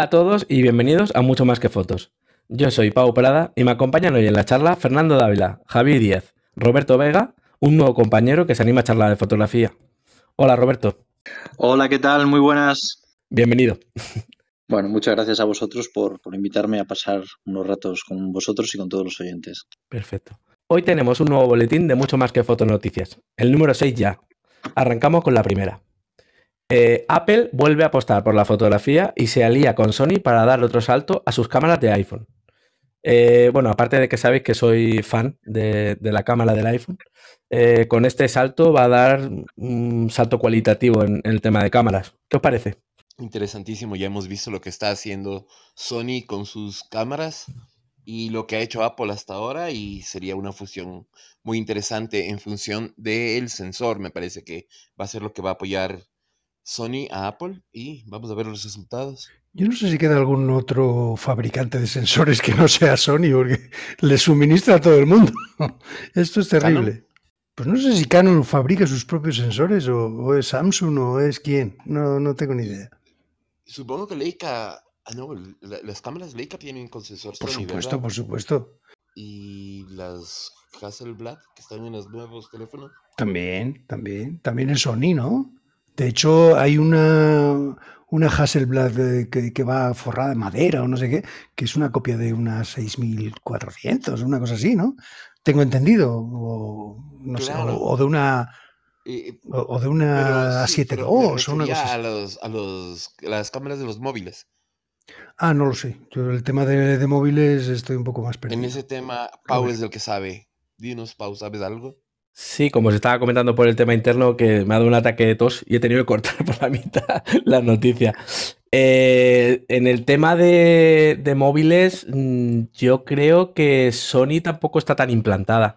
Hola a todos y bienvenidos a Mucho Más que Fotos. Yo soy Pau Prada y me acompañan hoy en la charla Fernando Dávila, Javier Díaz, Roberto Vega, un nuevo compañero que se anima a charlar de fotografía. Hola Roberto. Hola, ¿qué tal? Muy buenas. Bienvenido. Bueno, muchas gracias a vosotros por, por invitarme a pasar unos ratos con vosotros y con todos los oyentes. Perfecto. Hoy tenemos un nuevo boletín de Mucho Más que Fotos Noticias. El número 6 ya. Arrancamos con la primera. Eh, Apple vuelve a apostar por la fotografía y se alía con Sony para dar otro salto a sus cámaras de iPhone. Eh, bueno, aparte de que sabéis que soy fan de, la cámara del iPhone, eh, con este salto va a dar un salto cualitativo en, en el tema de cámaras. ¿Qué os parece? Interesantísimo, ya hemos visto lo que está haciendo Sony con sus cámaras y lo que ha hecho Apple hasta ahora y sería una fusión muy interesante en función del sensor, me parece que va a ser lo que va a apoyar Sony a Apple y vamos a ver los resultados. Yo no sé si queda algún otro fabricante de sensores que no sea Sony, porque le suministra a todo el mundo. Esto es terrible. ¿Canon? Pues no sé si Canon fabrica sus propios sensores o, o es Samsung o es quién. No, no tengo ni idea. Supongo que Leica, ah no, la- las cámaras Leica tienen con sensor Por Sony, supuesto, ¿verdad? por supuesto. Y las Hasselblad que están en los nuevos teléfonos. También, también. También es Sony, ¿no? De hecho, hay una, una Hasselblad eh, que, que va forrada de madera o no sé qué, que es una copia de una 6400, una cosa así, ¿no? Tengo entendido. O, no sé, Claro. o, o de una, o, o de una sí, A7 pero II me o una cosa a los, a los, las cámaras de los móviles. Ah, no lo sé. Yo el tema de, de móviles estoy un poco más En perdido. ese tema, Pau es el que sabe. Dinos, Pau, ¿sabes algo? Sí, como se estaba comentando por el tema interno, que me ha dado un ataque de tos y he tenido que cortar por la mitad la noticia. Eh, en el tema de, móviles, mm, yo creo que Sony tampoco está tan implantada,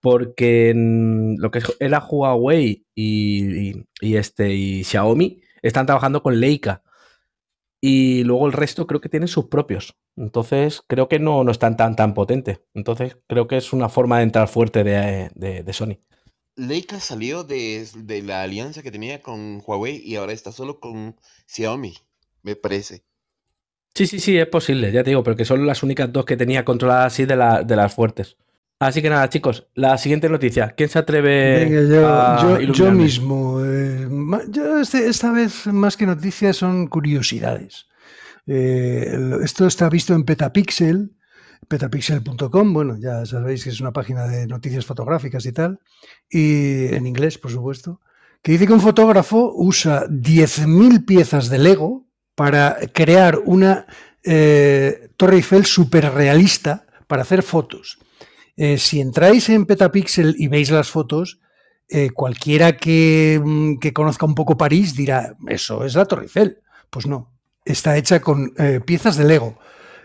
porque en lo que era Huawei y, y- y este, y Xiaomi están trabajando con Leica. Y luego el resto creo que tienen sus propios. Entonces creo que no, no están tan, tan potentes. Entonces creo que es una forma de entrar fuerte de, de- de Sony. Leica salió de, de la alianza que tenía con Huawei y ahora está solo con Xiaomi, me parece. Sí, sí, sí, es posible, ya te digo, porque son las únicas dos que tenía controladas así de, la- de las fuertes. Así que nada, chicos, la siguiente noticia. ¿Quién se atreve Venga, yo, a yo- yo mismo. eh, yo este- esta vez más que noticias son curiosidades. Eh, esto está visto en Petapixel, petapixel.com. Bueno, ya sabéis que es una página de noticias fotográficas y tal. Y en inglés, por supuesto. Que dice que un fotógrafo usa 10.000 piezas de Lego para crear una eh, Torre Eiffel súper realista para hacer fotos. Eh, si entráis en Petapixel y veis las fotos, eh, cualquiera que, mm, que conozca un poco París dirá, eso es la Torre Eiffel. Pues no, está hecha con eh, piezas de Lego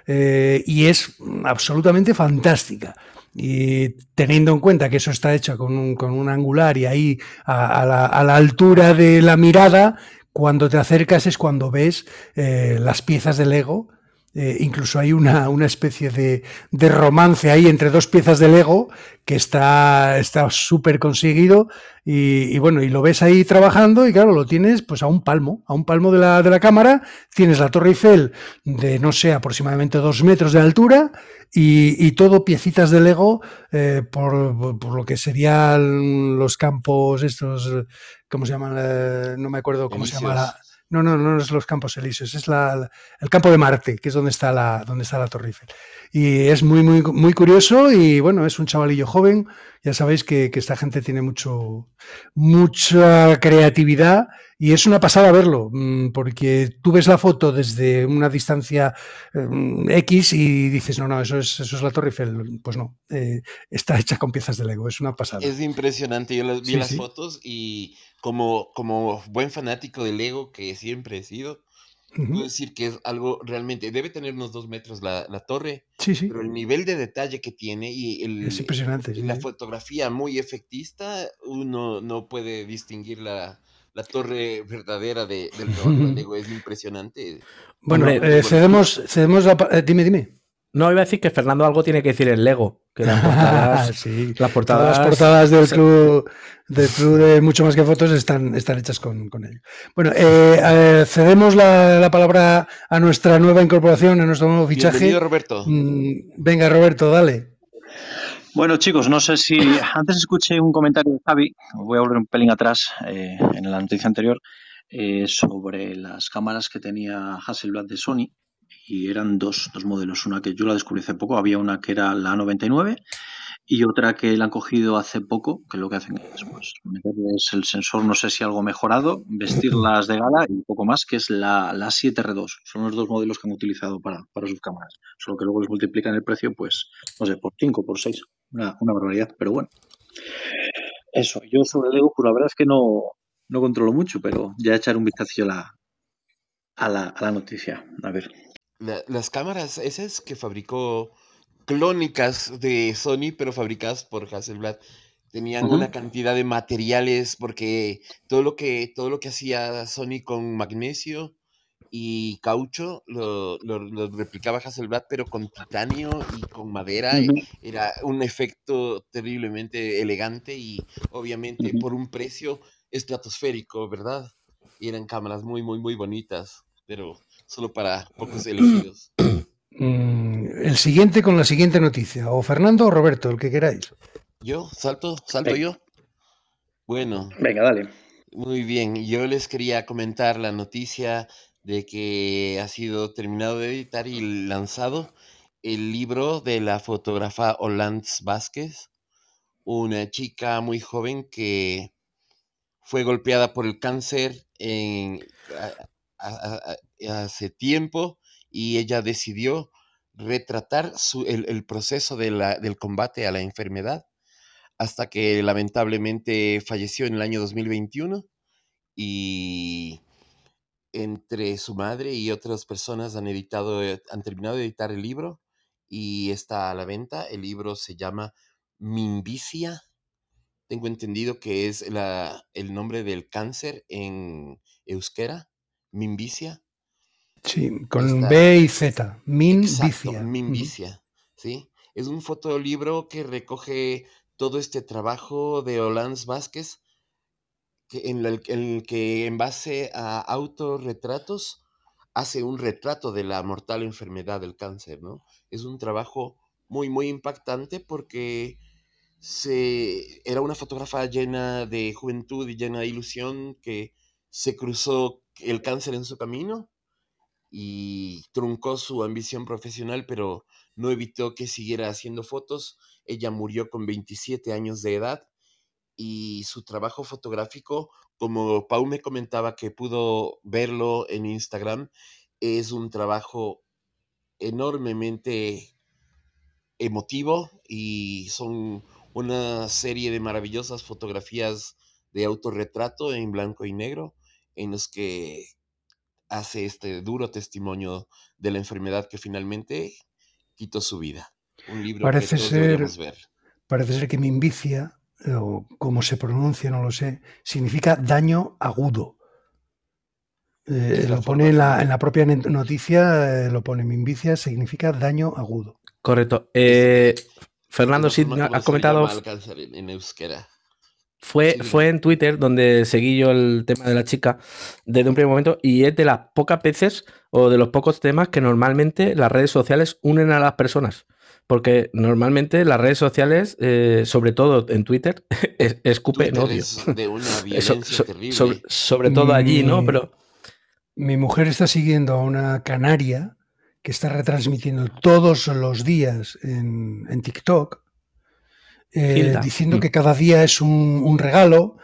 y es mm, absolutamente fantástica. Y teniendo en cuenta que eso está hecho con un, angular y ahí a, la, altura de la mirada, cuando te acercas es cuando ves las piezas de Lego. Eh, incluso hay una, una especie de, de romance ahí entre dos piezas de Lego que está está súper conseguido y, y bueno, y lo ves ahí trabajando y claro, lo tienes pues a un palmo, a un palmo de la, de la cámara, tienes la Torre Eiffel de, no sé, aproximadamente dos metros de altura y, y todo piecitas de Lego eh, por, por lo que serían los campos estos, ¿cómo se llaman? Eh, no me acuerdo cómo se llama la... No, no, no es los campos elíseos, es la, la- el campo de Marte, que es donde está la, donde está la Torre Eiffel. Y es muy, muy, muy curioso y bueno, es un chavalillo joven. Ya sabéis que, que esta gente tiene mucho, mucha creatividad y es una pasada verlo, mm, porque tú ves la foto desde una distancia mm, X y dices, no, no, eso es, eso es la Torre Eiffel. Pues no, eh, está hecha con piezas de Lego, es una pasada. Es impresionante, yo las, vi Sí, las sí. fotos y como, como buen fanático de Lego que siempre he sido, puedo Ujú. decir que es algo realmente, debe tener unos dos metros la, la torre, Sí, sí, pero el nivel de detalle que tiene y el, es impresionante. y la sí. fotografía muy efectista, uno no puede distinguir la, la torre verdadera de, del trabajo de Lego, es impresionante. Bueno, Hombre, eh, cedemos, cedemos la... eh, dime, dime. No, iba a decir que Fernando algo tiene que decir en Lego, Que las portadas, sí. las Todas portadas, las portadas del club, del club de Mucho Más que Fotos están, están hechas con, con ello. Bueno, eh, eh, cedemos la, la palabra a nuestra nueva incorporación, a nuestro nuevo fichaje. Bienvenido, Roberto. Mm, Venga, Roberto, dale. Bueno, chicos, no sé si antes escuché un comentario de Javi, voy a volver un pelín atrás eh, en la noticia anterior, eh, sobre las cámaras que tenía Hasselblad de Sony y eran dos, dos modelos, una que yo la descubrí hace poco, había una que era la A99 y otra que la han cogido hace poco, que lo que hacen es pues, meterles el sensor, no sé si algo mejorado, vestirlas de gala y un poco más, que es la, la 7R2. Son los dos modelos que han utilizado para, para sus cámaras. Solo que luego les multiplican el precio, pues, no sé, por 5, por 6. Una, una barbaridad, pero bueno. Eso, yo sobre Lego, pues la verdad es que no, no controlo mucho, pero ya echar un vistazo a la, a la, a la noticia. A ver. La- las cámaras esas que fabricó clónicas de Sony, pero fabricadas por Hasselblad, tenían una cantidad de materiales porque todo lo que, todo lo que hacía Sony con magnesio y caucho lo, lo- lo replicaba Hasselblad, pero con titanio y con madera. e- Ujú. Era un efecto terriblemente elegante y obviamente por un precio estratosférico, ¿verdad? Y eran cámaras muy, muy, muy bonitas, pero solo para pocos elegidos. Mm, El siguiente con la siguiente noticia. O Fernando o Roberto, el que queráis. ¿Yo? ¿Salto? ¿Salto Venga. yo? Bueno, Venga, dale. muy bien. Yo les quería comentar la noticia de que ha sido terminado de editar y lanzado el libro de la fotógrafa Olantz Vázquez, una chica muy joven que fue golpeada por el cáncer en, a- a- a- hace tiempo y ella decidió retratar su- el, el proceso de la- del combate a la enfermedad hasta que lamentablemente falleció en el año 2021 y entre su madre y otras personas han editado, eh, han terminado de editar el libro y está a la venta. El libro se llama Minvicia. Tengo entendido que es la, el nombre del cáncer en euskera, Minvicia. Sí, con B y Z. Min Exacto, Vicia. ¿sí? Es un fotolibro que recoge todo este trabajo de Olans Vázquez, que en, el, en el que en base a autorretratos hace un retrato de la mortal enfermedad del cáncer, ¿no? Es un trabajo muy, muy impactante porque se, era una fotógrafa llena de juventud y llena de ilusión que se cruzó el cáncer en su camino y truncó su ambición profesional, pero no evitó que siguiera haciendo fotos. Ella murió con 27 años de edad y su trabajo fotográfico, como Pau me comentaba que pudo verlo en Instagram, es un trabajo enormemente emotivo y son una serie de maravillosas fotografías de autorretrato en blanco y negro en los que hace este duro testimonio de la enfermedad que finalmente quitó su vida. Un libro Parece que todos ser- ver. Parece ser que Minvicia, o como se pronuncia, no lo sé, significa daño agudo. Eh, lo pone en la, en la propia noticia, eh, lo pone Minvicia, significa daño agudo. Correcto. Eh, Fernando, sí, se comentado, en euskera. Fue, Sí, fue en Twitter donde seguí yo el tema de la chica desde un primer momento y es de las pocas veces o de los pocos temas que normalmente las redes sociales unen a las personas. Porque normalmente las redes sociales, eh, sobre todo en Twitter, es- escupen Twitter odio. es de una violencia so- terrible. sobre, sobre todo allí, ¿no? Pero Mi mujer está siguiendo a una canaria que está retransmitiendo todos los días en, en TikTok, eh, diciendo Mm. que cada día es un, un regalo.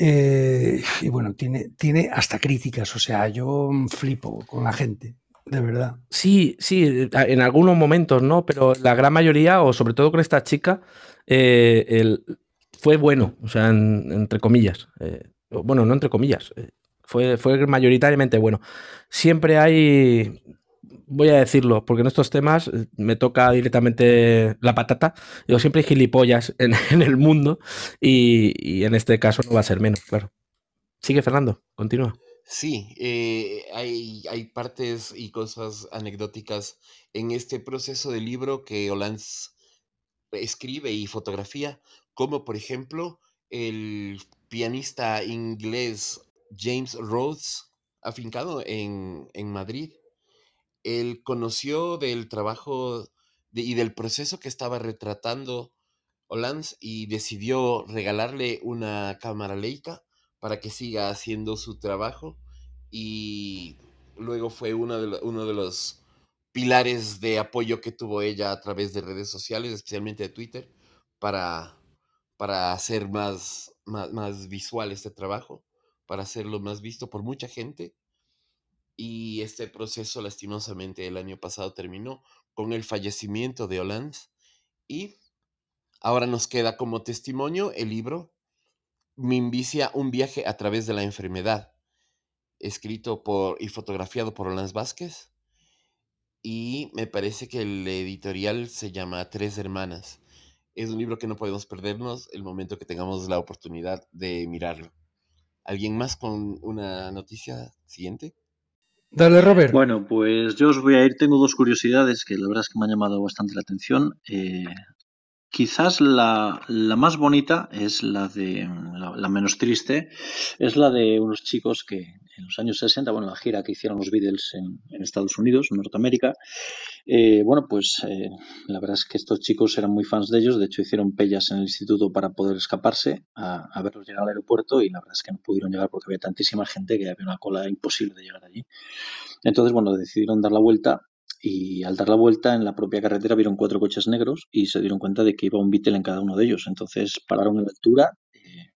eh, y bueno, tiene, tiene hasta críticas. O sea, yo flipo con la gente, de verdad. Sí, sí, en algunos momentos, ¿no? Pero la gran mayoría, o sobre todo con esta chica, eh, el- fue bueno, o sea, en- entre comillas. eh, bueno, no entre comillas, eh, fue, fue mayoritariamente bueno. Siempre hay, voy a decirlo, porque en estos temas eh, me toca directamente la patata. Yo siempre hay gilipollas en, en el mundo y, y en este caso no va a ser menos, claro. Sigue, Fernando, continúa. Sí, eh, hay, hay partes y cosas anecdóticas en este proceso del libro que Olans escribe y fotografía, como por ejemplo el pianista inglés James Rhodes, afincado en, en Madrid. Él conoció del trabajo y del proceso que estaba retratando Hollands y decidió regalarle una cámara Leica para que siga haciendo su trabajo y luego fue uno de, uno de los pilares de apoyo que tuvo ella a través de redes sociales, especialmente de Twitter, para, para hacer más, más, más visual este trabajo, para hacerlo más visto por mucha gente. Y este proceso, lastimosamente, el año pasado terminó con el fallecimiento de Hollande. Y ahora nos queda como testimonio el libro Mimbicia, un viaje a través de la enfermedad, escrito por y fotografiado por Holanda Vázquez. Y me parece que el editorial se llama Tres Hermanas. Es un libro que no podemos perdernos el momento que tengamos la oportunidad de mirarlo. ¿Alguien más con una noticia siguiente? Dale, Robert. Bueno, pues yo os voy a ir. Tengo dos curiosidades que la verdad es que me han llamado bastante la atención. Eh, Quizás la, más bonita es la de, la, menos triste, es la de unos chicos que en los años 60, bueno, la gira que hicieron los Beatles en, en Estados Unidos, en Norteamérica, eh, bueno, pues eh, la verdad es que estos chicos eran muy fans de ellos, de hecho hicieron pellas en el instituto para poder escaparse a, a verlos llegar al aeropuerto y la verdad es que no pudieron llegar porque había tantísima gente que había una cola imposible de llegar allí. Entonces, bueno, decidieron dar la vuelta y al dar la vuelta en la propia carretera vieron cuatro coches negros y se dieron cuenta de que iba un Beatle en cada uno de ellos. Entonces pararon en la altura, eh,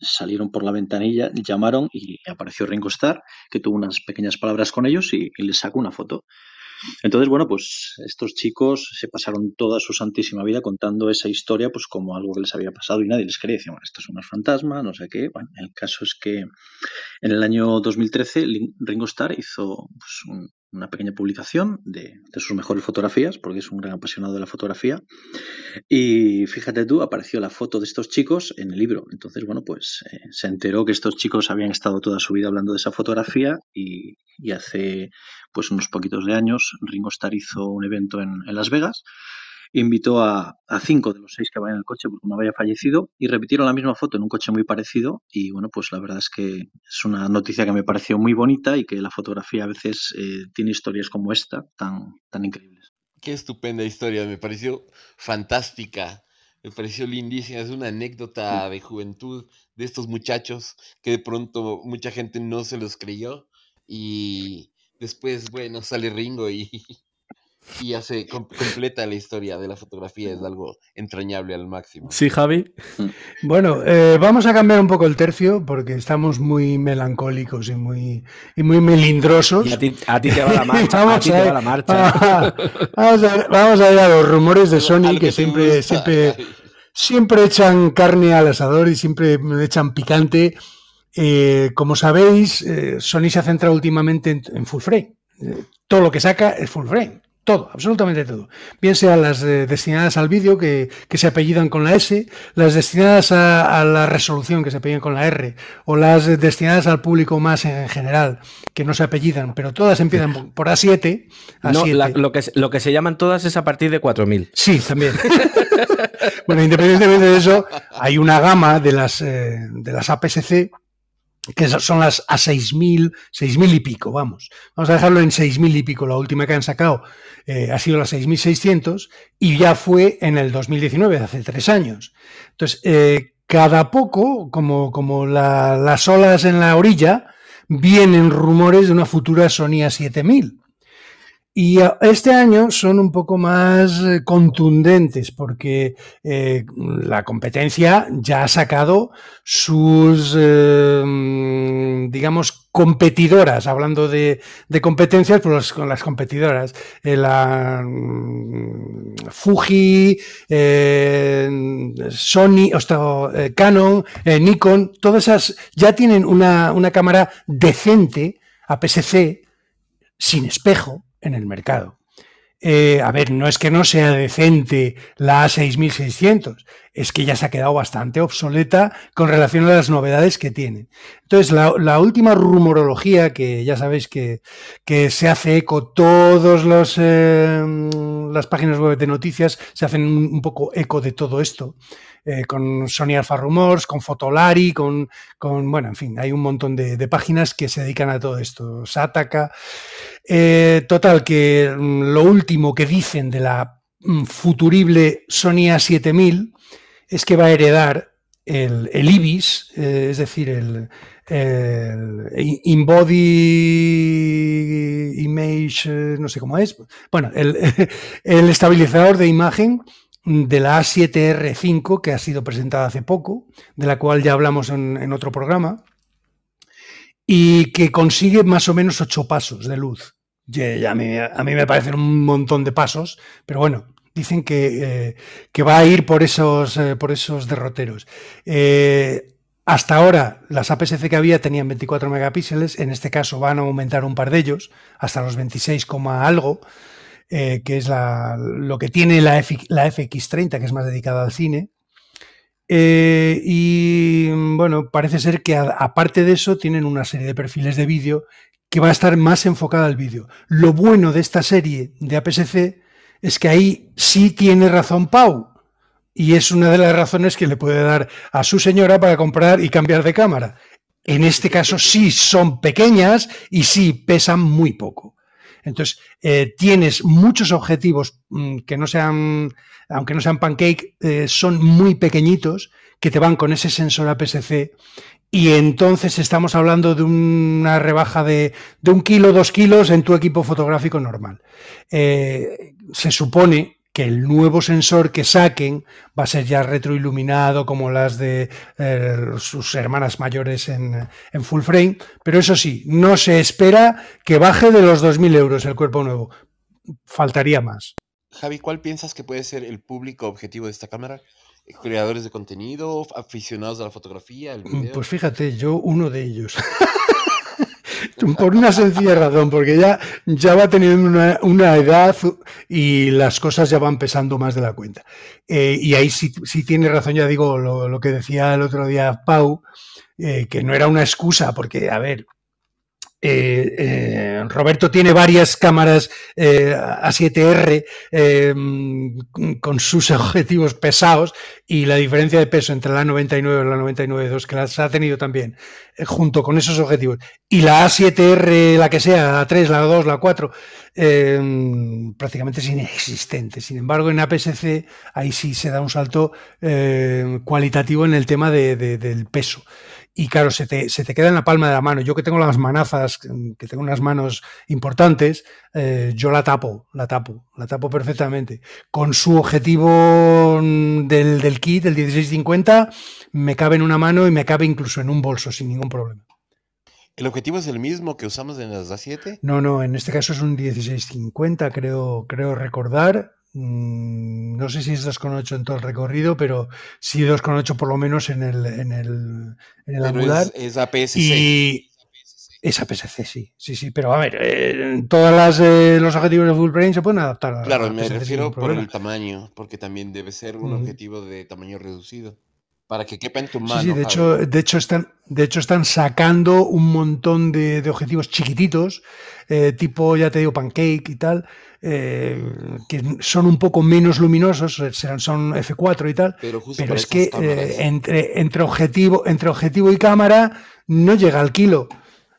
salieron por la ventanilla, llamaron y apareció Ringo Starr, que tuvo unas pequeñas palabras con ellos y, les sacó una foto. Entonces, bueno, pues estos chicos se pasaron toda su santísima vida contando esa historia pues como algo que les había pasado y nadie les creía. Decían, bueno, esto es un fantasma, no sé qué. Bueno, el caso es que en el año 2013 Ringo Starr hizo pues, un, una pequeña publicación de, sus mejores fotografías, porque es un gran apasionado de la fotografía. Y fíjate tú, apareció la foto de estos chicos en el libro. Entonces, bueno, pues eh, se enteró que estos chicos habían estado toda su vida hablando de esa fotografía y, hace pues unos poquitos de años Ringo Starr hizo un evento en, en Las Vegas invitó a, a, cinco de los seis que van en el coche porque uno había fallecido y repitieron la misma foto en un coche muy parecido y bueno, pues la verdad es que es una noticia que me pareció muy bonita y que la fotografía a veces eh, tiene historias como esta tan, tan increíbles. Qué estupenda historia, me pareció fantástica, me pareció lindísima, es una anécdota de juventud de estos muchachos que de pronto mucha gente no se los creyó y después, bueno, sale Ringo y y hace completa la historia de la fotografía, es algo entrañable al máximo. Sí, Javi. Bueno, eh, vamos a cambiar un poco el tercio porque estamos muy melancólicos y muy, y muy melindrosos. Y a, ti, a ti, te va la marcha. vamos, a, a, va la marcha. Vamos, a, vamos a ir a los rumores de Sony que siempre, siempre, siempre echan carne al asador y siempre echan picante. Eh, como sabéis, eh, Sony se ha centrado últimamente en, en full frame. Eh, todo lo que saca es full frame. Todo, absolutamente todo. Bien sean las eh, destinadas al vídeo, que, que, se apellidan con la S, las destinadas a, a, la resolución, que se apellidan con la R, o las destinadas al público más en general, que no se apellidan, pero todas empiezan por A7. A7. No, la, lo, que, lo que se llaman todas es a partir de 4000. Sí, también. bueno, independientemente de eso, hay una gama de las, eh, de las APS-C que son las a 6.000, 6.000 y pico, vamos. Vamos a dejarlo en 6.000 y pico. La última que han sacado eh, ha sido la 6.600 y ya fue en el 2019, hace tres años. Entonces, eh, cada poco, como, como la, las olas en la orilla, vienen rumores de una futura Sony A7000. Y este año son un poco más eh, contundentes porque eh, la competencia ya ha sacado sus, eh, digamos, competidoras, hablando de, competencias, pues con las competidoras. Eh, la mm, Fuji, Sony, Canon, Nikon, todas esas ya tienen una, una cámara decente, APS-C, sin espejo, en el mercado. Eh, a ver, no es que no sea decente la A6600, es que ya se ha quedado bastante obsoleta con relación a las novedades que tiene. Entonces, la, la última rumorología, que ya sabéis que, que, se hace eco todos los, eh, las páginas web de noticias se hacen un, poco eco de todo esto. Eh, con Sony Alpha Rumors, con Fotolari, con, con, bueno, en fin, hay un montón de, páginas que se dedican a todo esto. Sataka. Eh, total, que mm, lo último que dicen de la mm, futurible Sony A7000 es que va a heredar el, IBIS, eh, es decir, el, el InBody Image, no sé cómo es, bueno, el, el estabilizador de imagen de la A7R5 que ha sido presentada hace poco, de la cual ya hablamos en, otro programa, y que consigue más o menos ocho pasos de luz. a, mí, me parecen un montón de pasos, pero bueno, dicen que, eh, va a ir por esos, eh, por esos derroteros. Eh, hasta ahora las APS-C que había tenían 24 megapíxeles, en este caso van a aumentar un par de ellos, hasta los 26, algo. Que es lo que tiene la, la, FX30, que es más dedicada al cine. Y bueno, parece ser que aparte de eso tienen una serie de perfiles de vídeo que va a estar más enfocada al vídeo. Lo bueno de esta serie de APS-C es que ahí sí tiene razón Pau. Y es una de las razones que le puede dar a su señora para comprar y cambiar de cámara. En este caso sí son pequeñas y sí pesan muy poco. Entonces, eh, tienes muchos objetivos mm, que no sean, aunque no sean pancake, eh, son muy pequeñitos que te van con ese sensor APS-C y entonces estamos hablando de una rebaja de, un kilo, dos kilos en tu equipo fotográfico normal. Eh, se supone que el nuevo sensor que saquen va a ser ya retroiluminado como las de eh, sus hermanas mayores en, full frame, pero eso sí, no se espera que baje de los 2.000 euros el cuerpo nuevo. Faltaría más. Javi, ¿cuál piensas que puede ser el público objetivo de esta cámara? ¿Creadores de contenido? ¿Aficionados a la fotografía? Pues fíjate, yo uno de ellos. Por una sencilla razón, porque ya, ya va teniendo una, edad y las cosas ya van pesando más de la cuenta. Eh, y ahí sí, sí, tiene razón, ya digo, lo, que decía el otro día Pau, eh, que no era una excusa, porque, a ver, eh, eh, Roberto tiene varias cámaras eh, A7R con sus objetivos pesados y la diferencia de peso entre la 99 y la 99.2 que las ha tenido también junto con esos objetivos y la A7R, la que sea, la 3, la 2, la 4, prácticamente es inexistente. Sin embargo, en APS-C ahí sí se da un salto cualitativo en el tema del peso y claro, se te, se te, queda en la palma de la mano. Yo que tengo las manazas, que tengo unas manos importantes, eh, yo la tapo, la tapo, la tapo perfectamente. Con su objetivo mm, del, del kit, el 1650, me cabe en una mano y me cabe incluso en un bolso sin ningún problema. ¿El objetivo es el mismo que usamos en las A7? No, no, en este caso es un 1650, creo, creo recordar. Mm, no sé si es 2,8 en todo el recorrido, pero sí 2,8 por lo menos en el, en el, en el angular. Es, APS-C. Y es APS-C, sí, sí, sí. Pero a ver, eh, todos eh, los objetivos de full brain se pueden adaptar. claro, me refiero por el tamaño, porque también debe ser un objetivo de tamaño reducido para que quepa en tu mano. Sí, de, hecho, de, hecho están, de hecho están sacando un montón de, objetivos chiquititos, eh, tipo, ya te digo, pancake y tal, eh, que son un poco menos luminosos, serán, son F4 y tal, pero, es que eh, entre, entre, objetivo, entre objetivo y cámara no llega al kilo.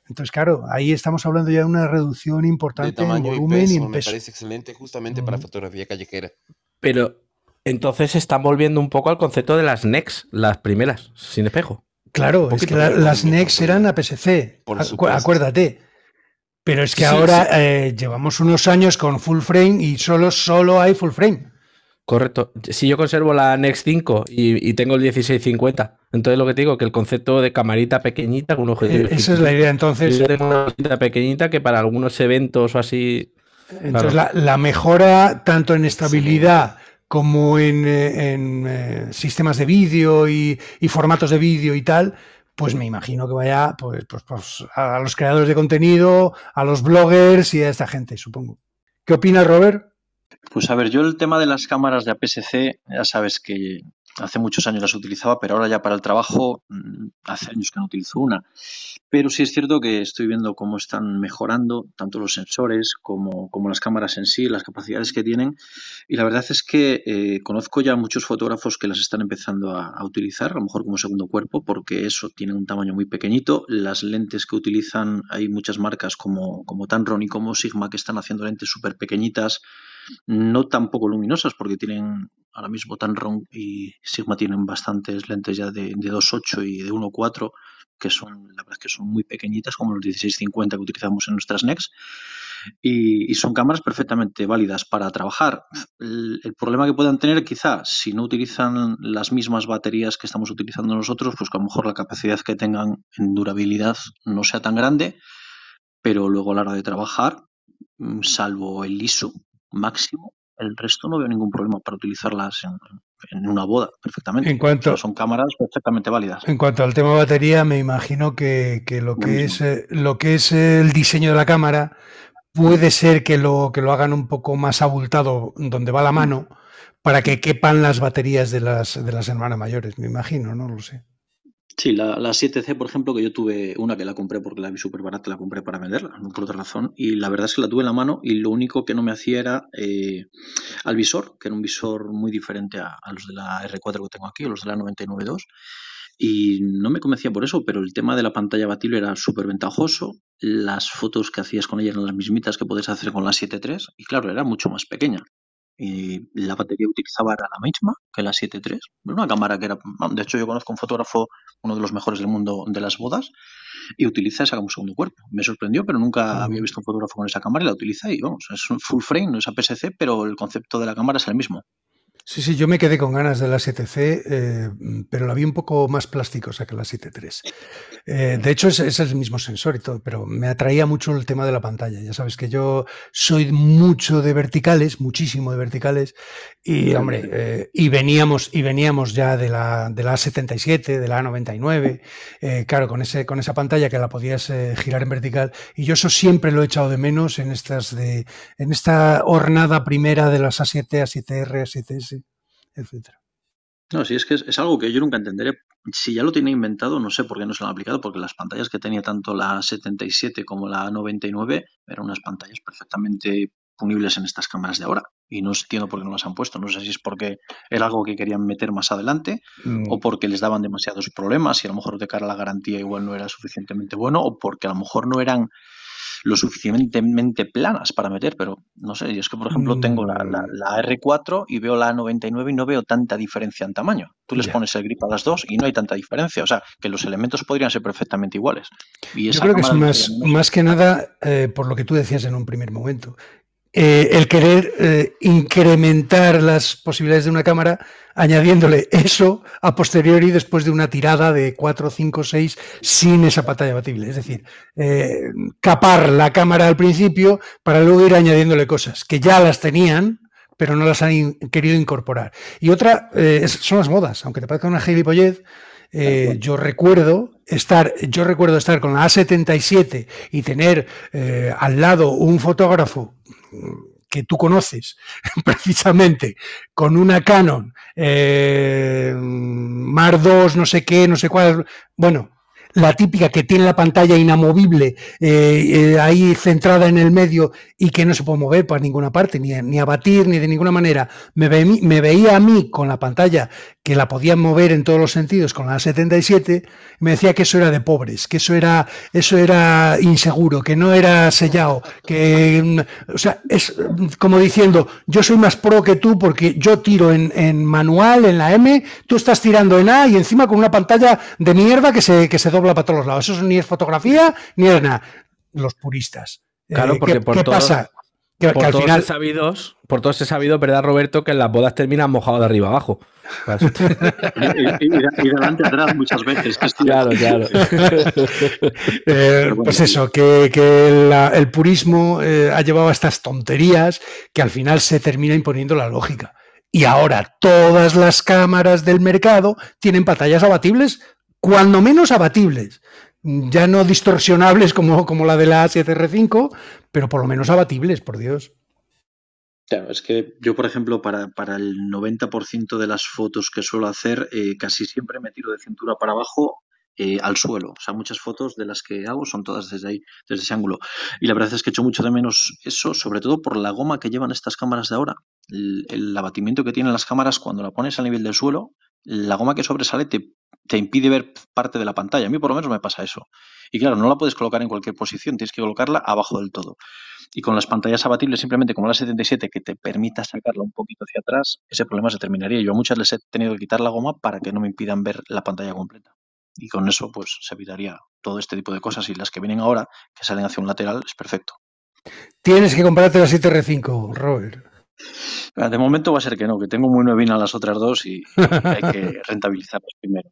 Entonces, claro, ahí estamos hablando ya de una reducción importante en volumen y, en peso. Me parece excelente justamente para fotografía callejera. Pero entonces se están volviendo un poco al concepto de las NEX, las primeras, sin espejo. Claro, es que las NEX eran APS-C, acuérdate. Pero es que ahora eh, llevamos unos años con full frame y solo, solo hay full frame. Correcto. Si yo conservo la NEX 5 y, tengo el 1650, entonces lo que te digo, que el concepto de camarita pequeñita con un objetivo. Eh, esa es la idea, entonces. Yo tengo una camarita pequeñita que para algunos eventos o así. Entonces la, mejora tanto en estabilidad como en, eh, eh, sistemas de vídeo y, formatos de vídeo y tal, pues me imagino que vaya pues, pues, pues, a los creadores de contenido, a los bloggers y a esta gente, supongo. ¿Qué opina Robert? Pues a ver, yo el tema de las cámaras de APS-C, ya sabes que hace muchos años las utilizaba, pero ahora ya para el trabajo mm, hace años que no utilizo una. Pero sí es cierto que estoy viendo cómo están mejorando tanto los sensores como, como las cámaras en sí, las capacidades que tienen. Y la verdad es que eh, conozco ya muchos fotógrafos que las están empezando a, utilizar, a lo mejor como segundo cuerpo, porque eso tiene un tamaño muy pequeñito. Las lentes que utilizan, hay muchas marcas como, como Tamron y como Sigma que están haciendo lentes súper pequeñitas no tan poco luminosas porque tienen ahora mismo Tamron y Sigma tienen bastantes lentes ya de, de 2.8 y de 1.4 que son la verdad que son muy pequeñitas como los 1650 que utilizamos en nuestras NEX y, y son cámaras perfectamente válidas para trabajar. El, el, problema que puedan tener quizá si no utilizan las mismas baterías que estamos utilizando nosotros, pues que a lo mejor la capacidad que tengan en durabilidad no sea tan grande, pero luego a la hora de trabajar, mm, salvo el ISO máximo, el resto no veo ningún problema para utilizarlas en, en una boda perfectamente. En cuanto, o sea, son cámaras perfectamente válidas. En cuanto al tema batería, me imagino que, que lo, que es, eh, lo que es el diseño de la cámara puede ser que lo, que lo hagan un poco más abultado donde va la mano para que quepan las baterías de las, de las hermanas mayores, me imagino, no lo sé. Sí, la, la, 7C, por ejemplo, que yo tuve una que la compré porque la vi súper barata, la compré para venderla, no por otra razón. Y la verdad es que la tuve en la mano y lo único que no me hacía era eh, al visor, que era un visor muy diferente a, los de la R4 que tengo aquí, o los de la 99.2. Y no me convencía por eso, pero el tema de la pantalla batible era súper ventajoso. Las fotos que hacías con ella eran las mismitas que puedes hacer con la 7.3. Y claro, era mucho más pequeña. Y la batería utilizaba era la misma que la 7.3. Una cámara que era. De hecho, yo conozco un fotógrafo, uno de los mejores del mundo de las bodas, y utiliza esa como segundo cuerpo. Me sorprendió, pero nunca había visto un fotógrafo con esa cámara y la utiliza. Y vamos, es un full frame, no es APS-C, pero el concepto de la cámara es el mismo. Sí, sí, yo me quedé con ganas de la 7C, eh, pero la vi un poco más plástica que la 7.3. Eh, de hecho, es, es, el mismo sensor y todo, pero me atraía mucho el tema de la pantalla. Ya sabes que yo soy mucho de verticales, muchísimo de verticales, y hombre, eh, y veníamos, y veníamos ya de la, de la 77, de la 99, eh, claro, con, ese, con esa pantalla que la podías girar en vertical, y yo eso siempre lo he echado de menos en estas de, en esta hornada primera de las A7, A7R, A7S etcétera. No, sí, es que es, es, algo que yo nunca entenderé. Si ya lo tiene inventado, no sé por qué no se lo han aplicado, porque las pantallas que tenía tanto la 77 como la 99 eran unas pantallas perfectamente punibles en estas cámaras de ahora. Y no entiendo por qué no las han puesto. No sé si es porque era algo que querían meter más adelante mm. o porque les daban demasiados problemas y a lo mejor de cara a la garantía igual no era suficientemente bueno o porque a lo mejor no eran lo suficientemente planas para meter, pero no sé, yo es que por ejemplo tengo la, la, la R4 y veo la 99 y no veo tanta diferencia en tamaño. Tú les yeah. pones el grip a las dos y no hay tanta diferencia, o sea, que los elementos podrían ser perfectamente iguales. Y yo creo que es más, más que nada eh, por lo que tú decías en un primer momento, eh, el querer eh, incrementar las posibilidades de una cámara añadiéndole eso a posteriori después de una tirada de 4, 5, 6 sin esa pantalla batible. Es decir, eh, capar la cámara al principio para luego ir añadiéndole cosas que ya las tenían, pero no las han in querido incorporar. Y otra es, son las modas, aunque te parezca una gilipollez. Eh, yo recuerdo estar, yo recuerdo estar con la A77 y tener eh, al lado un fotógrafo que tú conoces precisamente con una Canon eh, Mar 2, no sé qué, no sé cuál, bueno, la típica que tiene la pantalla inamovible eh, eh, ahí centrada en el medio y que no se puede mover para ninguna parte, ni, ni abatir, ni de ninguna manera. Me, ve, me, veía a mí con la pantalla que la podían mover en todos los sentidos con la 77 y me decía que eso era de pobres, que eso era, eso era inseguro, que no era sellado, que, o sea, es como diciendo, yo soy más pro que tú porque yo tiro en, en manual, en la M, tú estás tirando en A y encima con una pantalla de mierda que se, que se dobla para todos los lados. Eso ni es fotografía ni es nada. Los puristas. Claro, porque ¿qué, por ¿qué todos, pasa? Que, por que al todos final... sabidos, por todos he sabido, ¿verdad, Roberto? Que en las bodas terminan mojados de arriba abajo. y, y, y, delante atrás muchas veces. Claro, claro. eh, pues eso, que, que la, el purismo eh, ha llevado a estas tonterías que al final se termina imponiendo la lógica. Y ahora todas las cámaras del mercado tienen pantallas abatibles, cuando menos abatibles. Ya no distorsionables como, como la de la 7R5, pero por lo menos abatibles, por Dios. Claro, es que yo, por ejemplo, para, para el 90% de las fotos que suelo hacer, eh, casi siempre me tiro de cintura para abajo eh, al suelo. O sea, muchas fotos de las que hago son todas desde ahí, desde ese ángulo. Y la verdad es que echo mucho de menos eso, sobre todo por la goma que llevan estas cámaras de ahora. El abatimiento que tienen las cámaras cuando la pones a nivel del suelo, la goma que sobresale te, te impide ver parte de la pantalla. A mí por lo menos me pasa eso. Y claro, no la puedes colocar en cualquier posición, tienes que colocarla abajo del todo. Y con las pantallas abatibles, simplemente como la 77, que te permita sacarla un poquito hacia atrás, ese problema se terminaría. Yo a muchas les he tenido que quitar la goma para que no me impidan ver la pantalla completa. Y con eso, pues se evitaría todo este tipo de cosas. Y las que vienen ahora, que salen hacia un lateral, es perfecto. Tienes que comprarte la 7R5, Robert. De momento va a ser que no, que tengo muy nuevina las otras dos y hay que rentabilizarlas primero.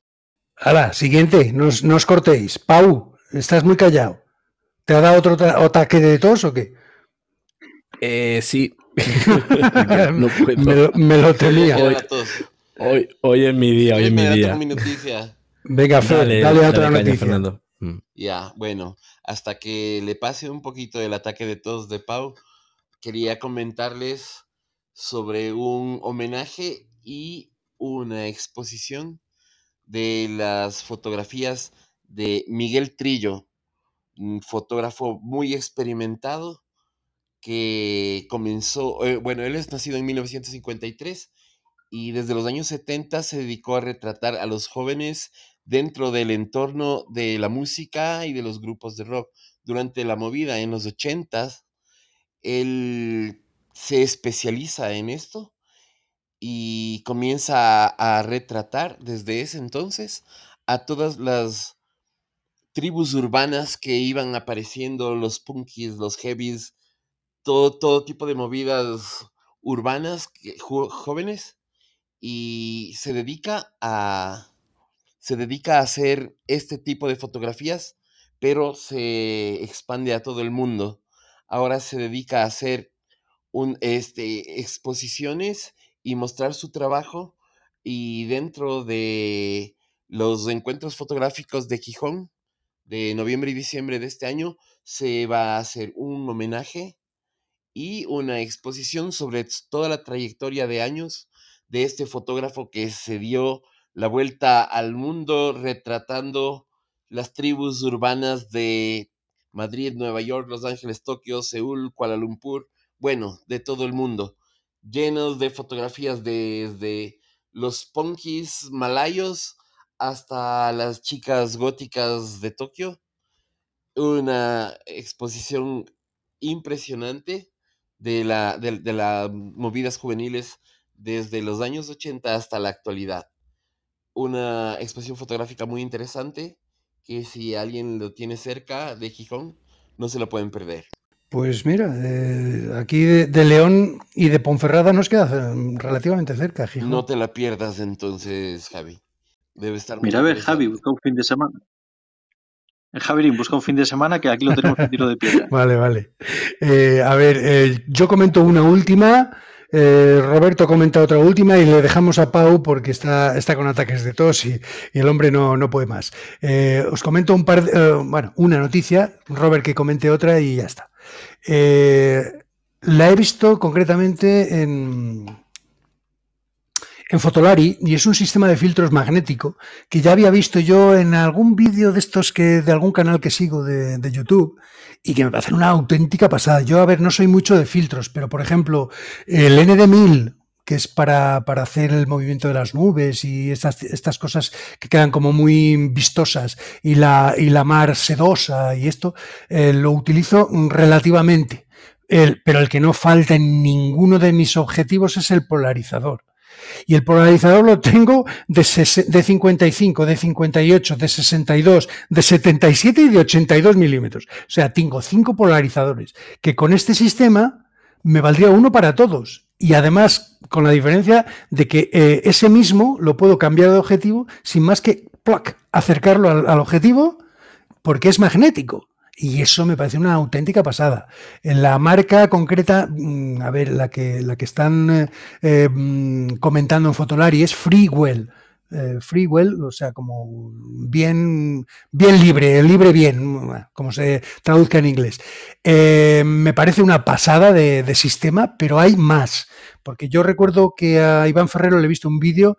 Ahora, siguiente, no os, no os cortéis. Pau, estás muy callado. ¿Te ha dado otro ta- ataque de tos o qué? Eh, sí. no puedo. me, lo, me tos. Hoy, hoy es mi día, hoy es mi día. mi noticia. Venga, Fer, dale, a otra noticia. Fernando. Mm. Ya, bueno, hasta que le pase un poquito el ataque de tos de Pau, quería comentarles sobre un homenaje y una exposición de las fotografías de Miguel Trillo, un fotógrafo muy experimentado que comenzó, eh, bueno, él es nacido en 1953 y desde los años 70 se dedicó a retratar a los jóvenes dentro del entorno de la música y de los grupos de rock. Durante la movida en los 80 él se especializa en esto y comienza a, retratar desde ese entonces a todas las tribus urbanas que iban apareciendo, los punkies, los heavies, todo, todo tipo de movidas urbanas, jóvenes, y se dedica a se dedica a hacer este tipo de fotografías, pero se expande a todo el mundo. Ahora se dedica a hacer un, este, exposiciones y mostrar su trabajo y dentro de los encuentros fotográficos de Gijón de noviembre y diciembre de este año se va a hacer un homenaje y una exposición sobre toda la trayectoria de años de este fotógrafo que se dio la vuelta al mundo retratando las tribus urbanas de Madrid, Nueva York, Los Ángeles, Tokio, Seúl, Kuala Lumpur, bueno, de todo el mundo, llenos de fotografías desde los punkis malayos hasta las chicas góticas de Tokio. Una exposición impresionante de la de, de las movidas juveniles desde los años 80 hasta la actualidad. Una exposición fotográfica muy interesante que si alguien lo tiene cerca de Gijón, no se lo pueden perder. Pues mira, eh, aquí de, de León y de Ponferrada nos queda eh, relativamente cerca, Gijón. No te la pierdas entonces, Javi. Debe estar muy Mira, a ver, Javi, busca un fin de semana. Eh, Javirín, busca un fin de semana que aquí lo tenemos en tiro de piedra. Vale, vale. Eh, a ver, eh, yo comento una última, eh, Roberto comenta otra última y le dejamos a Pau porque está, está con ataques de tos y, y el hombre no, no puede más. Eh, os comento un par, de- eh, bueno, una noticia, Robert que comente otra y ya está. Eh, la he visto concretamente en, en Fotolari y es un sistema de filtros magnético que ya había visto yo en algún vídeo de estos que de algún canal que sigo de, de YouTube y que me parecen una auténtica pasada. Yo, a ver, no soy mucho de filtros, pero por ejemplo, el ND1000, que es para, para hacer el movimiento de las nubes y estas, estas cosas que quedan como muy vistosas, y la, y la mar sedosa y esto, eh, lo utilizo relativamente. El- pero el que no falta en ninguno de mis objetivos es el polarizador. Y el polarizador lo tengo de, de 55, de 58, de 62, de 77 y de 82 milímetros. O sea, tengo cinco polarizadores que con este sistema me valdría uno para todos. Y además, con la diferencia de que eh, ese mismo lo puedo cambiar de objetivo sin más que acercarlo al, al objetivo porque es magnético. Y eso me parece una auténtica pasada. En la marca concreta, mm, a ver, la que, la que están eh, eh, mm, comentando en Fotolari es Freewell. Eh, free well, o sea, como bien, bien libre, libre bien, como se traduzca en inglés. Eh, me parece una pasada de, sistema, pero hay más. Porque yo recuerdo que a Iván Ferrero le he visto un vídeo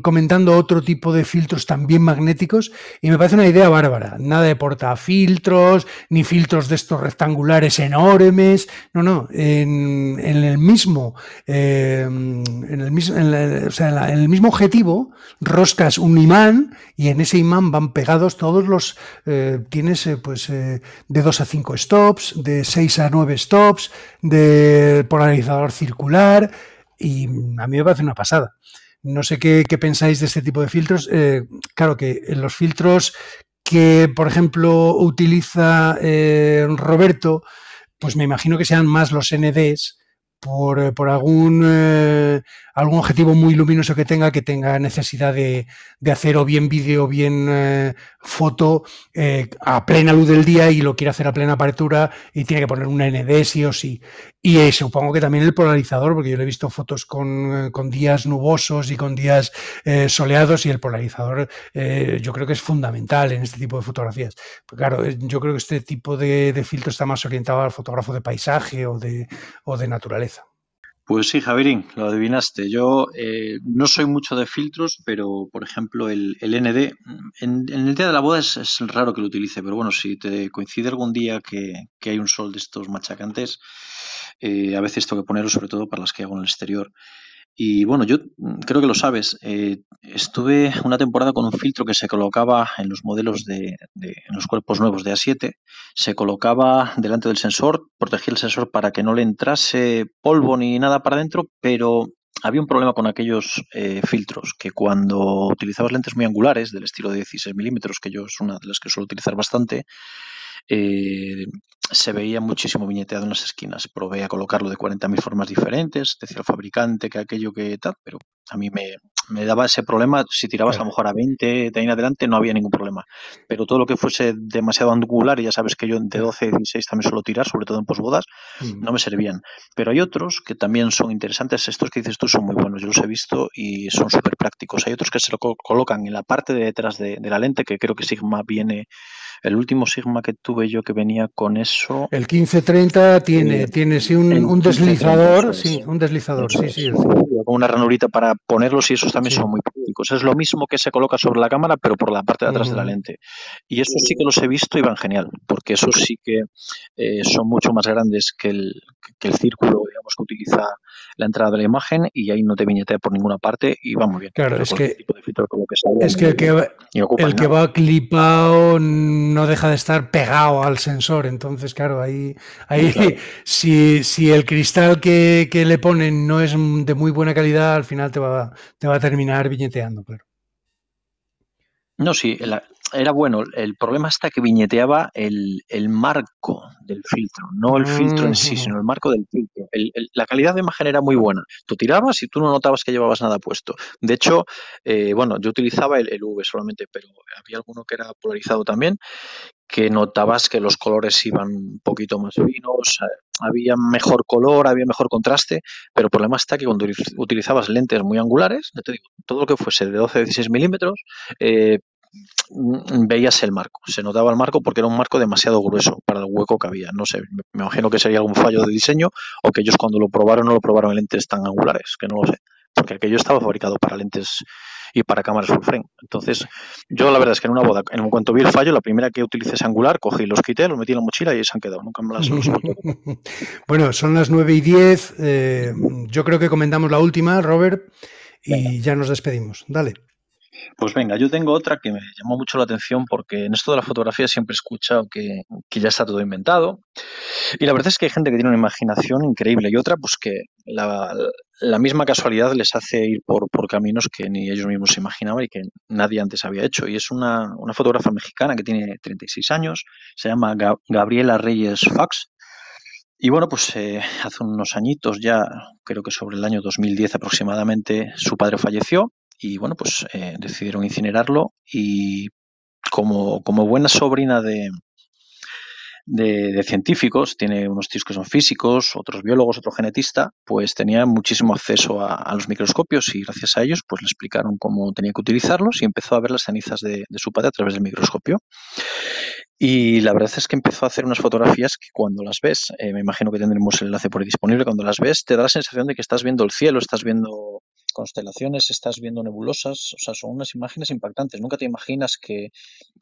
comentando otro tipo de filtros también magnéticos y me parece una idea bárbara. Nada de portafiltros, ni filtros de estos rectangulares enormes. No, no, en, el mismo, en el mismo, eh, o sea, en, el mismo objetivo roscas un imán y en ese imán van pegados todos los, eh, tienes eh, pues de 2 a 5 stops, de 6 a 9 stops, de polarizador circular y a mí me parece una pasada. No sé qué, pensáis de este tipo de filtros. Eh, claro que los filtros que, por ejemplo, utiliza eh, Roberto, pues me imagino que sean más los NDs por, por algún, eh, algún objetivo muy luminoso que tenga, que tenga necesidad de, de hacer o bien vídeo o bien eh, foto eh, a plena luz del día y lo quiere hacer a plena apertura y tiene que poner un ND sí o sí. Y eh, supongo que también el polarizador, porque yo le he visto fotos con, con días nubosos y con días soleados y el polarizador yo creo que es fundamental en este tipo de fotografías. Pues claro, yo creo que este tipo de filtro está más orientado al fotógrafo de paisaje o de, o de naturaleza. Pues sí, Javierín, lo adivinaste. Yo eh, no soy mucho de filtros, pero por ejemplo el, el ND, en, el día de la boda es, raro que lo utilice, pero bueno, si te coincide algún día que, que hay un sol de estos machacantes, eh, a veces tengo que ponerlo sobre todo para las que hago en el exterior. Y bueno, yo mm, creo que lo sabes. Eh, estuve una temporada con un filtro que se colocaba en los modelos de, en los cuerpos nuevos de A7. Se colocaba delante del sensor, protegía el sensor para que no le entrase polvo ni nada para adentro, pero había un problema con aquellos eh, filtros que cuando utilizabas lentes muy angulares del estilo de 16 milímetros, que yo es una de las que suelo utilizar bastante, eh, se veía muchísimo viñeteado en las esquinas. Probé a colocarlo de 40.000 formas diferentes, decía el fabricante que aquello que tal, pero a mí me, me daba ese problema. Si tirabas a lo mejor a 20 de ahí en adelante no había ningún problema. Pero todo lo que fuese demasiado angular, y ya sabes que yo de 12 16 también suelo tirar, sobre todo en posbodas, mm. no me servían. Pero hay otros que también son interesantes. Estos que dices tú son muy buenos, yo los he visto y son súper prácticos. Hay otros que se lo colocan en la parte de detrás de, de la lente, que creo que Sigma viene el último Sigma que tuve yo que venía con eso. El 1530 tiene, eh, tiene sí un, deslizador, sí, un deslizador, sí, sí. Con una ranurita para ponerlos y esos también son muy prácticos. Es lo mismo que se coloca sobre la cámara, pero por la parte de atrás de la lente. Y esos sí que los he visto y van genial, porque esos sí que eh, son mucho más grandes que el, que el círculo, digamos, que utiliza la entrada de la imagen y ahí no te viñetea por ninguna parte y va muy bien. Claro, es que, es que el que, el que va clipado no deja de estar pegado al sensor, entonces claro, ahí, ahí Si, si, el cristal que, que, le ponen no es de muy buena calidad, al final te va, te va a terminar viñeteando, claro. No, sí, era bueno. El problema está que viñeteaba el, marco del filtro, no el filtro en sí, sino el marco del filtro. la calidad de imagen era muy buena. Tú tirabas y tú no notabas que llevabas nada puesto. De hecho, eh, bueno, yo utilizaba el, V solamente, pero había alguno que era polarizado también, que notabas que los colores iban un poquito más finos, eh, había mejor color, había mejor contraste, pero el problema está que cuando utilizabas lentes muy angulares, te digo, todo lo que fuese de 12-16 milímetros, eh, veías el marco, se notaba el marco porque era un marco demasiado grueso para el hueco que había. No sé, me imagino que sería algún fallo de diseño o que ellos cuando lo probaron no lo probaron en lentes tan angulares, que no lo sé, porque aquello estaba fabricado para lentes y para cámaras full frame. Entonces, yo la verdad es que en una boda, en cuanto vi el fallo, la primera que utilicé ese angular, cogí, los quité, los metí en la mochila y se han quedado. Nunca me las Bueno, son las 9 y 10. Eh, yo creo que comentamos la última, Robert, y ya nos despedimos. Dale. Pues venga, yo tengo otra que me llamó mucho la atención porque en esto de la fotografía siempre he escuchado que, ya está todo inventado. Y la verdad es que hay gente que tiene una imaginación increíble y otra, pues que la, misma casualidad les hace ir por, caminos que ni ellos mismos se imaginaban y que nadie antes había hecho. Y es una, fotógrafa mexicana que tiene 36 años, se llama Gabriela Reyes Fax. Y bueno, pues eh, hace unos añitos ya, creo que sobre el año 2010 aproximadamente, su padre falleció y bueno, pues eh, decidieron incinerarlo y como, buena sobrina de, de, científicos, tiene unos tíos que son físicos, otros biólogos, otro genetista, pues tenía muchísimo acceso a, los microscopios y gracias a ellos pues le explicaron cómo tenía que utilizarlos y empezó a ver las cenizas de, su padre a través del microscopio. Y la verdad es que empezó a hacer unas fotografías que cuando las ves, eh, me imagino que tendremos el enlace por ahí disponible, cuando las ves te da la sensación de que estás viendo el cielo, estás viendo constelaciones, estás viendo nebulosas, o sea, son unas imágenes impactantes. Nunca te imaginas que,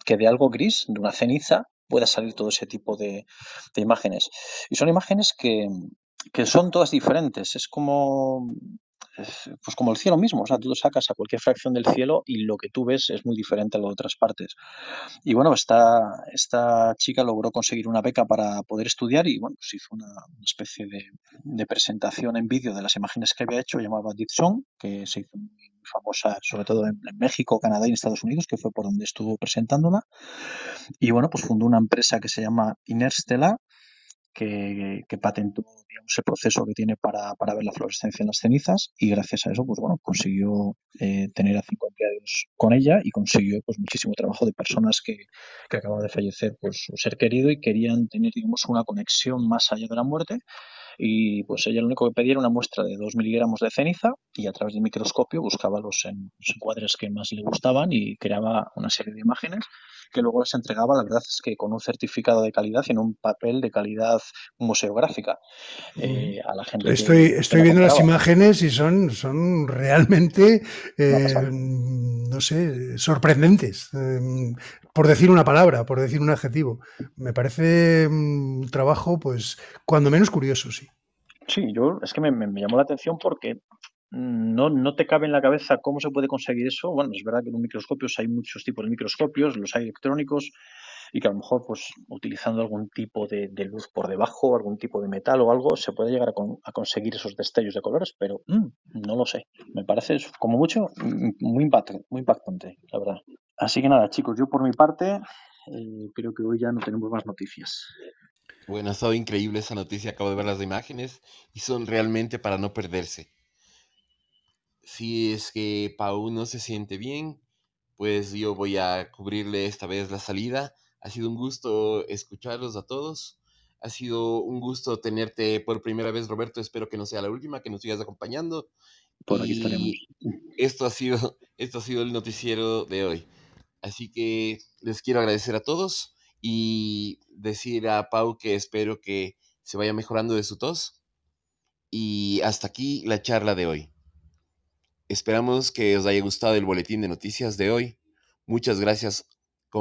que de algo gris, de una ceniza, pueda salir todo ese tipo de, imágenes. Y son imágenes que, son todas diferentes. Es como, pues como el cielo mismo. O sea, tú sacas a cualquier fracción del cielo y lo que tú ves es muy diferente a lo de otras partes. Y bueno, esta, esta chica logró conseguir una beca para poder estudiar y bueno, pues hizo una, especie de, presentación en vídeo de las imágenes que había hecho, llamaba Deep que se hizo muy famosa, sobre todo en, México, Canadá y en Estados Unidos, que fue por donde estuvo presentándola. Y bueno, pues fundó una empresa que se llama Inerstella, que, que patentó digamos, el proceso que tiene para, para, ver la fluorescencia en las cenizas y gracias a eso, pues bueno, consiguió eh, tener a cinco empleados con ella y consiguió pues muchísimo trabajo de personas que, que acababan de fallecer por su ser querido y querían tener, digamos, una conexión más allá de la muerte. Y pues ella lo único que pedía era una muestra de 2 miligramos de ceniza y a través del microscopio buscaba los, encuadres que más le gustaban y creaba una serie de imágenes que luego les entregaba, la verdad es que con un certificado de calidad y en un papel de calidad museográfica eh, a la gente. Estoy, estoy viendo las imágenes y son, son realmente, eh, no sé, sorprendentes, em, por decir una palabra, por decir un adjetivo. Me parece un trabajo, pues, cuando menos curioso, sí. Sí, yo es que me, llamó la atención porque no, no te cabe en la cabeza cómo se puede conseguir eso. Bueno, es verdad que en microscopios hay muchos tipos de microscopios, los hay electrónicos, y que a lo mejor, pues, utilizando algún tipo de, luz por debajo, algún tipo de metal o algo, se puede llegar a, conseguir esos destellos de colores, pero mm, no lo sé. Me parece, como mucho, mm, muy, muy impactante, la verdad. Así que nada, chicos, yo por mi parte eh, creo que hoy ya no tenemos más noticias. Bueno, ha estado increíble esa noticia, acabo de ver las imágenes y son realmente para no perderse. Si es que Pau no se siente bien, pues yo voy a cubrirle esta vez la salida. Ha sido un gusto escucharlos a todos. Ha sido un gusto tenerte por primera vez, Roberto. Espero que no sea la última, que nos sigas acompañando. Por aquí estaremos. Esto ha sido, esto ha sido el noticiero de hoy. Así que les quiero agradecer a todos y decir a Pau que espero que se vaya mejorando de su tos. Y hasta aquí la charla de hoy. Esperamos que os haya gustado el boletín de noticias de hoy. Muchas gracias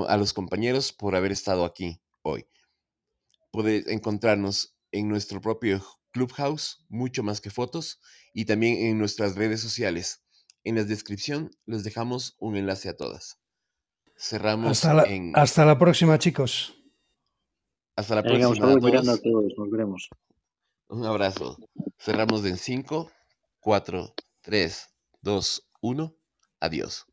a los compañeros por haber estado aquí hoy. Podéis encontrarnos en nuestro propio Clubhouse, mucho más que fotos, y también en nuestras redes sociales. En la descripción les dejamos un enlace a todas. Cerramos hasta la, hasta la próxima, chicos. Hasta la próxima. A todos. Nos veremos. Un abrazo. Cerramos en 5, 4, 3, 2, 1. Adiós.